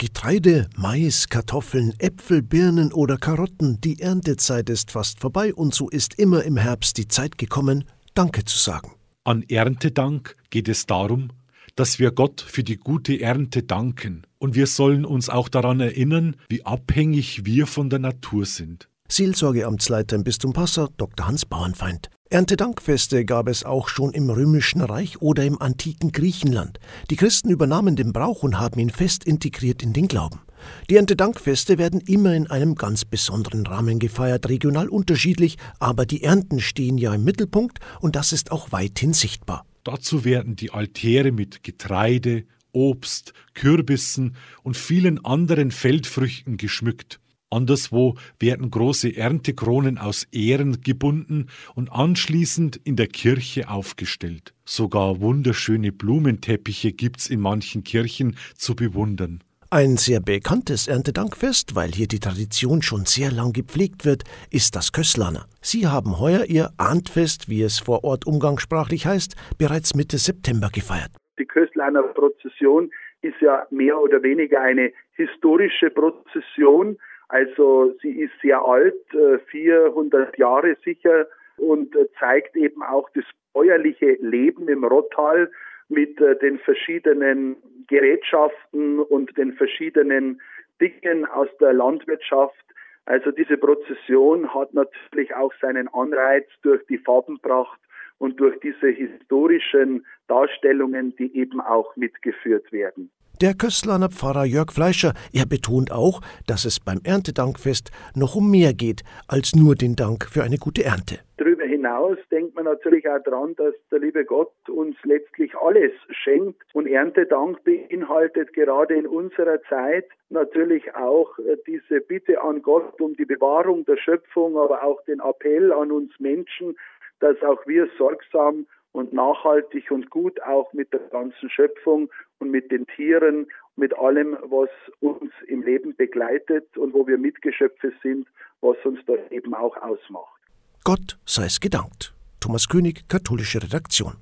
Getreide, Mais, Kartoffeln, Äpfel, Birnen oder Karotten, die Erntezeit ist fast vorbei und so ist immer im Herbst die Zeit gekommen, Danke zu sagen. An Erntedank geht es darum, dass wir Gott für die gute Ernte danken und wir sollen uns auch daran erinnern, wie abhängig wir von der Natur sind. Seelsorgeamtsleiter im Bistum Passau, Dr. Hans Bauernfeind. Erntedankfeste gab es auch schon im Römischen Reich oder im antiken Griechenland. Die Christen übernahmen den Brauch und haben ihn fest integriert in den Glauben. Die Erntedankfeste werden immer in einem ganz besonderen Rahmen gefeiert, regional unterschiedlich, aber die Ernten stehen ja im Mittelpunkt und das ist auch weithin sichtbar. Dazu werden die Altäre mit Getreide, Obst, Kürbissen und vielen anderen Feldfrüchten geschmückt. Anderswo werden große Erntekronen aus Ähren gebunden und anschließend in der Kirche aufgestellt. Sogar wunderschöne Blumenteppiche gibt's in manchen Kirchen zu bewundern. Ein sehr bekanntes Erntedankfest, weil hier die Tradition schon sehr lang gepflegt wird, ist das Kösslaner. Sie haben heuer ihr Ahntfest, wie es vor Ort umgangssprachlich heißt, bereits Mitte September gefeiert. Die Köstlaner Prozession ist ja mehr oder weniger eine historische Prozession, also sie ist sehr alt, 400 äh, Jahre sicher und äh, zeigt eben auch das bäuerliche Leben im Rottal mit äh, den verschiedenen Gerätschaften und den verschiedenen Dingen aus der Landwirtschaft. Also diese Prozession hat natürlich auch seinen Anreiz durch die Farbenpracht und durch diese historischen Darstellungen, die eben auch mitgeführt werden. Der Köstlaner Pfarrer Jörg Fleischer, er betont auch, dass es beim Erntedankfest noch um mehr geht als nur den Dank für eine gute Ernte. Darüber hinaus denkt man natürlich auch daran, dass der liebe Gott uns letztlich alles schenkt und Erntedank beinhaltet gerade in unserer Zeit natürlich auch äh, diese Bitte an Gott um die Bewahrung der Schöpfung, aber auch den Appell an uns Menschen, dass auch wir sorgsam und nachhaltig und gut auch mit der ganzen Schöpfung und mit den Tieren, mit allem, was uns im Leben begleitet und wo wir Mitgeschöpfe sind, was uns da eben auch ausmacht. Gott sei es gedankt. Thomas König, katholische Redaktion.